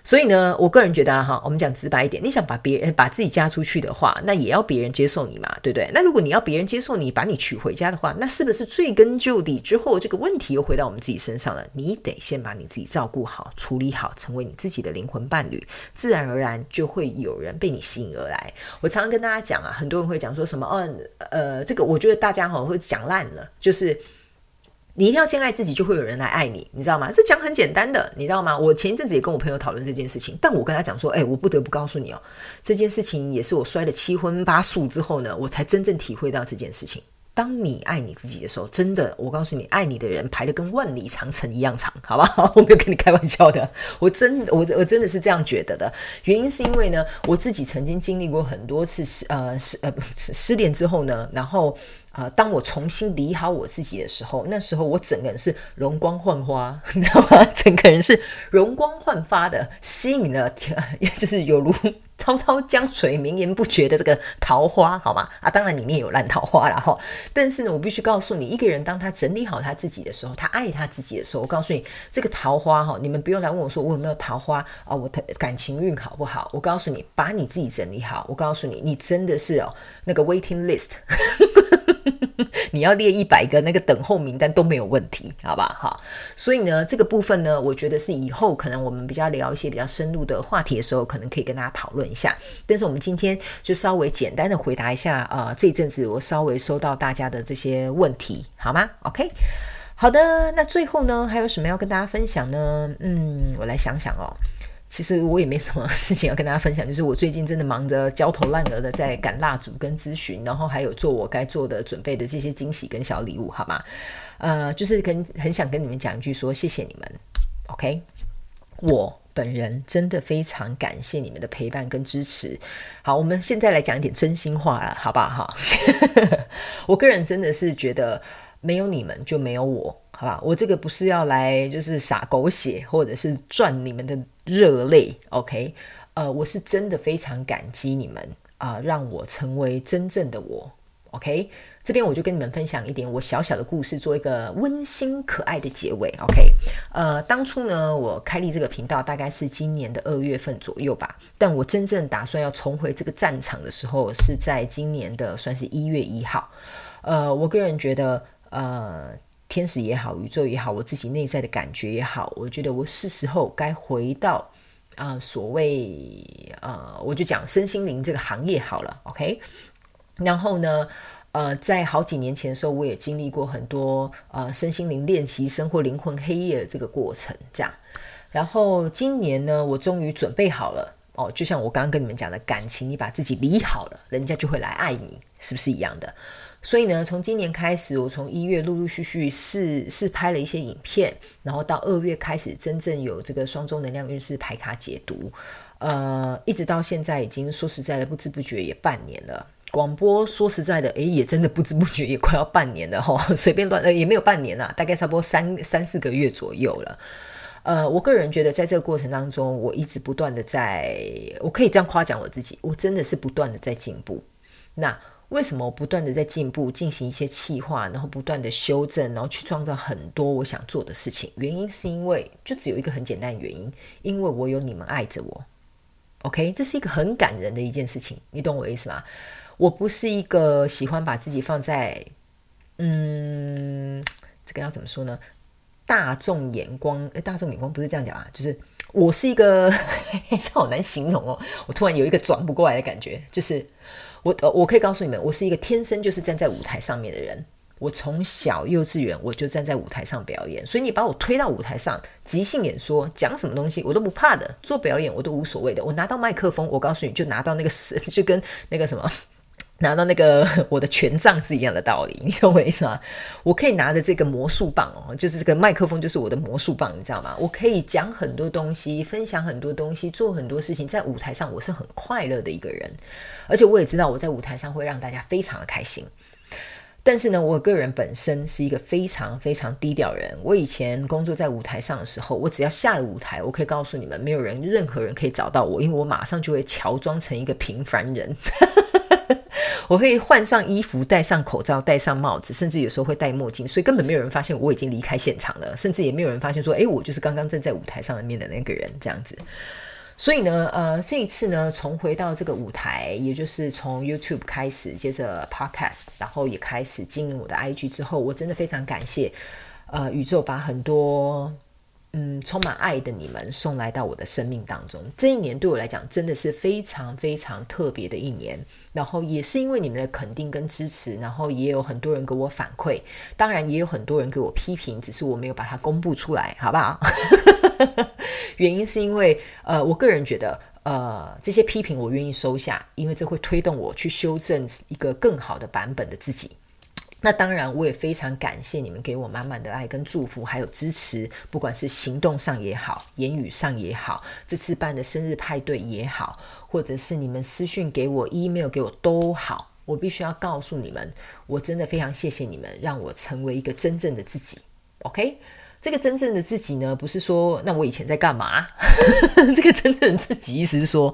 所以呢，我个人觉得哈，我们讲直白一点，你想把别人把自己嫁出去的话，那也要别人接受你嘛，对不对？那如果你要别人接受你，把你娶回家的话，那是不是追根究底之后，这个问题又回到我们自己身上了？你得先把你自己照顾好、处理好，成为你自己的灵魂伴侣，自然而然就会有人被你吸引而来。我常常跟大家讲啊，很多人会讲说什么，嗯，呃，这个我觉得大家好像会讲烂了，就是。你一定要先爱自己，就会有人来爱你，你知道吗？这讲很简单的，你知道吗？我前一阵子也跟我朋友讨论这件事情，但我跟他讲说，哎，我不得不告诉你哦，这件事情也是我摔了七荤八素之后呢，我才真正体会到这件事情。当你爱你自己的时候，真的，我告诉你，爱你的人排得跟万里长城一样长，好不好？我没有跟你开玩笑的，我真的，我我真的是这样觉得的。原因是因为呢，我自己曾经经历过很多次失呃失呃失恋之后呢，然后。啊、呃，当我重新理好我自己的时候，那时候我整个人是容光焕发，你知道吗？整个人是容光焕发的，吸引了，就是有如滔滔江水绵延不绝的这个桃花，好吗？啊，当然里面有烂桃花了哈。但是呢，我必须告诉你，一个人当他整理好他自己的时候，他爱他自己的时候，我告诉你，这个桃花哈，你们不用来问我说我有没有桃花啊，我感情运好不好？我告诉你，把你自己整理好，我告诉你，你真的是哦，那个 waiting list。你要列一百个那个等候名单都没有问题，好吧？好，所以呢，这个部分呢，我觉得是以后可能我们比较聊一些比较深入的话题的时候，可能可以跟大家讨论一下。但是我们今天就稍微简单的回答一下，呃，这一阵子我稍微收到大家的这些问题，好吗？OK，好的，那最后呢，还有什么要跟大家分享呢？嗯，我来想想哦。其实我也没什么事情要跟大家分享，就是我最近真的忙着焦头烂额的在赶蜡烛跟咨询，然后还有做我该做的准备的这些惊喜跟小礼物，好吗？呃，就是跟很想跟你们讲一句说谢谢你们，OK？我本人真的非常感谢你们的陪伴跟支持。好，我们现在来讲一点真心话了，好不好？哈，我个人真的是觉得没有你们就没有我。好吧，我这个不是要来就是撒狗血，或者是赚你们的热泪，OK？呃，我是真的非常感激你们啊，让我成为真正的我，OK？这边我就跟你们分享一点我小小的故事，做一个温馨可爱的结尾，OK？呃，当初呢，我开立这个频道大概是今年的二月份左右吧，但我真正打算要重回这个战场的时候，是在今年的算是一月一号。呃，我个人觉得，呃。天使也好，宇宙也好，我自己内在的感觉也好，我觉得我是时候该回到啊、所谓呃，我就讲身心灵这个行业好了，OK。然后呢，呃，在好几年前的时候，我也经历过很多呃身心灵练习生或灵魂黑夜的这个过程，这样。然后今年呢，我终于准备好了哦，就像我刚刚跟你们讲的，感情你把自己理好了，人家就会来爱你，是不是一样的？所以呢，从今年开始，我从一月陆陆续续试试拍了一些影片，然后到二月开始真正有这个双周能量运势牌卡解读，呃，一直到现在已经说实在的，不知不觉也半年了。广播说实在的，诶，也真的不知不觉也快要半年了哈，随便乱呃也没有半年啦，大概差不多三三四个月左右了。呃，我个人觉得在这个过程当中，我一直不断的在，我可以这样夸奖我自己，我真的是不断的在进步。那。为什么我不断的在进步，进行一些气化，然后不断的修正，然后去创造很多我想做的事情？原因是因为就只有一个很简单的原因，因为我有你们爱着我。OK，这是一个很感人的一件事情，你懂我意思吗？我不是一个喜欢把自己放在嗯这个要怎么说呢？大众眼光，诶，大众眼光不是这样讲啊，就是我是一个，这好难形容哦。我突然有一个转不过来的感觉，就是我呃，我可以告诉你们，我是一个天生就是站在舞台上面的人。我从小幼稚园我就站在舞台上表演，所以你把我推到舞台上，即兴演说，讲什么东西我都不怕的，做表演我都无所谓的。我拿到麦克风，我告诉你就拿到那个 就跟那个什么，拿到那个 我的权杖是一样的道理，你懂我意思吗？我可以拿着这个魔术棒哦，就是这个麦克风就是我的魔术棒，你知道吗？我可以讲很多东西，分享很多东西，做很多事情，在舞台上我是很快乐的一个人，而且我也知道我在舞台上会让大家非常的开心。但是呢，我个人本身是一个非常非常低调人。我以前工作在舞台上的时候，我只要下了舞台，我可以告诉你们，没有人、任何人可以找到我，因为我马上就会乔装成一个平凡人。我会换上衣服，戴上口罩，戴上帽子，甚至有时候会戴墨镜，所以根本没有人发现我已经离开现场了，甚至也没有人发现说，诶，我就是刚刚站在舞台上面的那个人，这样子。所以呢，呃，这一次呢，重回到这个舞台，也就是从 YouTube 开始，接着 Podcast，然后也开始经营我的 IG 之后，我真的非常感谢，呃，宇宙把很多嗯充满爱的你们送来到我的生命当中。这一年对我来讲真的是非常非常特别的一年，然后也是因为你们的肯定跟支持，然后也有很多人给我反馈，当然也有很多人给我批评，只是我没有把它公布出来，好不好？原因是因为，呃，我个人觉得，呃，这些批评我愿意收下，因为这会推动我去修正一个更好的版本的自己。那当然，我也非常感谢你们给我满满的爱跟祝福，还有支持，不管是行动上也好，言语上也好，这次办的生日派对也好，或者是你们私讯给我、email 给我都好，我必须要告诉你们，我真的非常谢谢你们，让我成为一个真正的自己。OK。这个真正的自己呢，不是说那我以前在干嘛？这个真正的自己意思是说，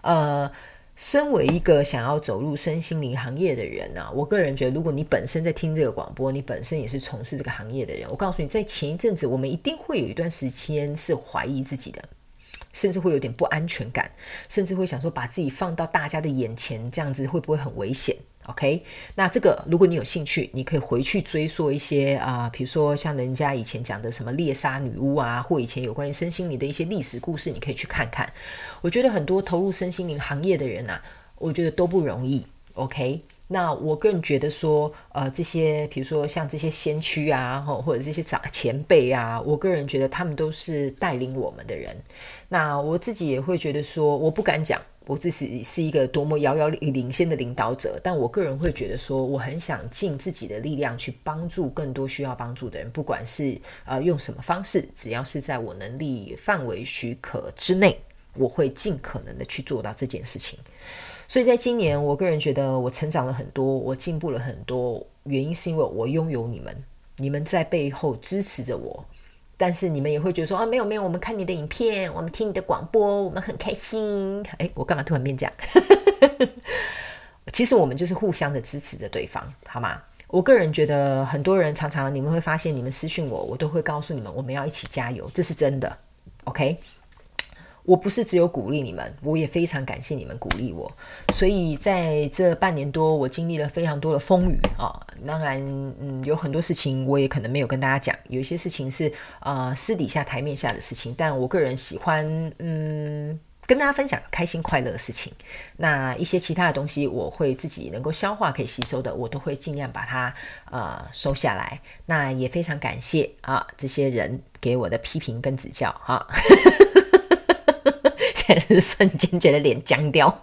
呃，身为一个想要走入身心灵行业的人啊，我个人觉得，如果你本身在听这个广播，你本身也是从事这个行业的人，我告诉你，在前一阵子，我们一定会有一段时间是怀疑自己的，甚至会有点不安全感，甚至会想说，把自己放到大家的眼前，这样子会不会很危险？？OK，那这个如果你有兴趣，你可以回去追溯一些啊，比如说像人家以前讲的什么猎杀女巫啊，或以前有关于身心灵的一些历史故事，你可以去看看。我觉得很多投入身心灵行业的人啊，我觉得都不容易。OK，那我个人觉得说，呃，这些比如说像这些先驱啊，或者这些长前辈啊，我个人觉得他们都是带领我们的人。那我自己也会觉得说，我不敢讲。我自己是一个多么遥遥领先的领导者，但我个人会觉得说，我很想尽自己的力量去帮助更多需要帮助的人，不管是呃用什么方式，只要是在我能力范围许可之内，我会尽可能的去做到这件事情。所以在今年，我个人觉得我成长了很多，我进步了很多，原因是因为我拥有你们，你们在背后支持着我。但是你们也会觉得说啊，没有没有，我们看你的影片，我们听你的广播，我们很开心。诶，我干嘛突然变这样？其实我们就是互相的支持着对方，好吗？我个人觉得，很多人常常你们会发现，你们私信我，我都会告诉你们，我们要一起加油，这是真的。OK。我不是只有鼓励你们，我也非常感谢你们鼓励我。所以在这半年多，我经历了非常多的风雨啊。当然，嗯，有很多事情我也可能没有跟大家讲，有一些事情是啊、呃、私底下台面下的事情。但我个人喜欢嗯跟大家分享开心快乐的事情。那一些其他的东西，我会自己能够消化可以吸收的，我都会尽量把它呃收下来。那也非常感谢啊这些人给我的批评跟指教哈。现在是瞬间觉得脸僵掉。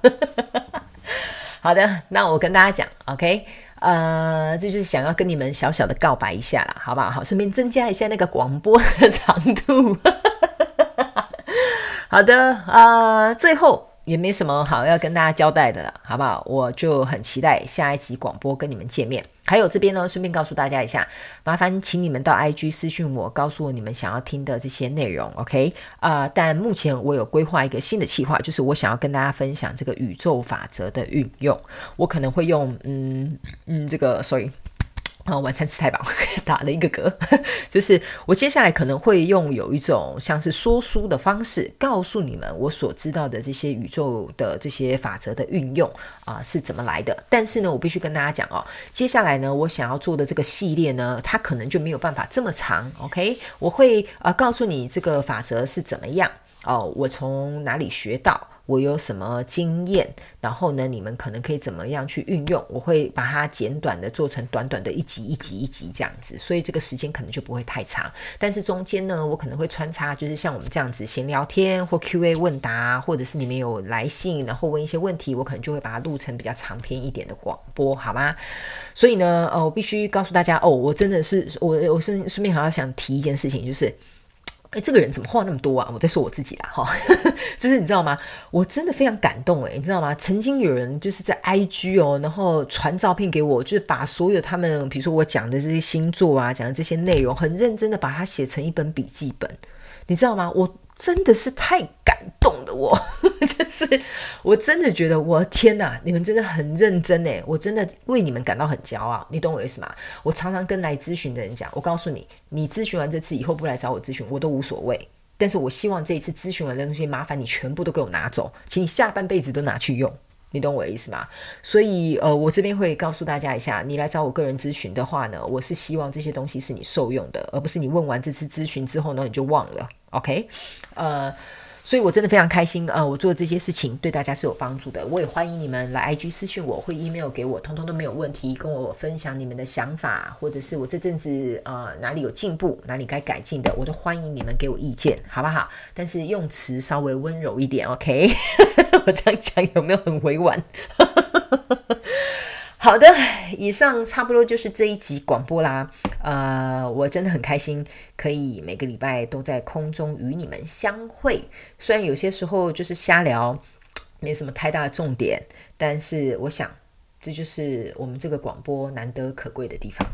好的，那我跟大家讲，OK，呃，就是想要跟你们小小的告白一下啦，好不好？好，顺便增加一下那个广播的长度。好的，呃，最后。也没什么好要跟大家交代的了，好不好？我就很期待下一集广播跟你们见面。还有这边呢，顺便告诉大家一下，麻烦请你们到 IG 私讯我，告诉我你们想要听的这些内容，OK？啊、但目前我有规划一个新的计划，就是我想要跟大家分享这个宇宙法则的运用。我可能会用，嗯嗯，这个，sorry。啊，晚餐吃太饱，打了一个嗝。就是我接下来可能会用有一种像是说书的方式，告诉你们我所知道的这些宇宙的这些法则的运用啊、是怎么来的。但是呢，我必须跟大家讲哦，接下来呢，我想要做的这个系列呢，它可能就没有办法这么长。OK，我会、呃、告诉你这个法则是怎么样哦，我从哪里学到。我有什么经验，然后呢，你们可能可以怎么样去运用？我会把它简短的做成短短的一集一集一集这样子，所以这个时间可能就不会太长。但是中间呢，我可能会穿插，就是像我们这样子闲聊天或 Q&A 问答，或者是你们有来信，然后问一些问题，我可能就会把它录成比较长篇一点的广播，好吗？所以呢，呃，我必须告诉大家，哦，我真的是我，我顺顺便还要想提一件事情，就是。哎，这个人怎么话那么多啊？我在说我自己啦，哈，就是你知道吗？我真的非常感动哎，你知道吗？曾经有人就是在 IG 哦，然后传照片给我，就是把所有他们，比如说我讲的这些星座啊，讲的这些内容，很认真的把它写成一本笔记本，你知道吗？我。真的是太感动了我，就是我真的觉得我天哪，你们真的很认真诶，我真的为你们感到很骄傲，你懂我意思吗？我常常跟来咨询的人讲，我告诉你，你咨询完这次以后不来找我咨询，我都无所谓。但是我希望这一次咨询完的东西，麻烦你全部都给我拿走，请你下半辈子都拿去用。你懂我的意思吗？所以，呃，我这边会告诉大家一下，你来找我个人咨询的话呢，我是希望这些东西是你受用的，而不是你问完这次咨询之后呢，你就忘了。OK，呃。所以，我真的非常开心，呃，我做这些事情对大家是有帮助的。我也欢迎你们来 IG 私讯我，会 email 给我，通通都没有问题，跟我分享你们的想法，或者是我这阵子呃哪里有进步，哪里该改进的，我都欢迎你们给我意见，好不好？但是用词稍微温柔一点，OK？我这样讲有没有很委婉？好的，以上差不多就是这一集广播啦。呃，我真的很开心，可以每个礼拜都在空中与你们相会。虽然有些时候就是瞎聊，没什么太大的重点，但是我想这就是我们这个广播难得可贵的地方，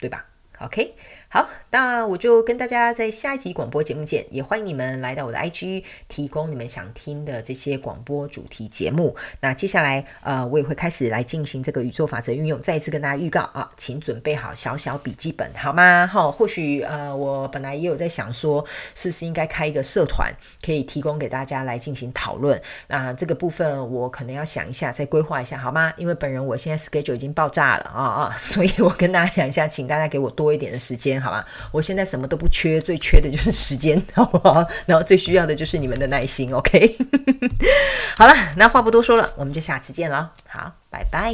对吧？OK，好，那我就跟大家在下一集广播节目见，也欢迎你们来到我的 IG，提供你们想听的这些广播主题节目。那接下来，呃，我也会开始来进行这个宇宙法则运用。再一次跟大家预告啊，请准备好小小笔记本，好吗？好，或许呃，我本来也有在想说，是不是应该开一个社团，可以提供给大家来进行讨论。那这个部分我可能要想一下，再规划一下，好吗？因为本人我现在 schedule 已经爆炸了啊啊，所以我跟大家讲一下，请大家给我多。一点的时间好吧？我现在什么都不缺，最缺的就是时间，好不好？然后最需要的就是你们的耐心，OK？好了，那话不多说了，我们就下次见了，好，拜拜。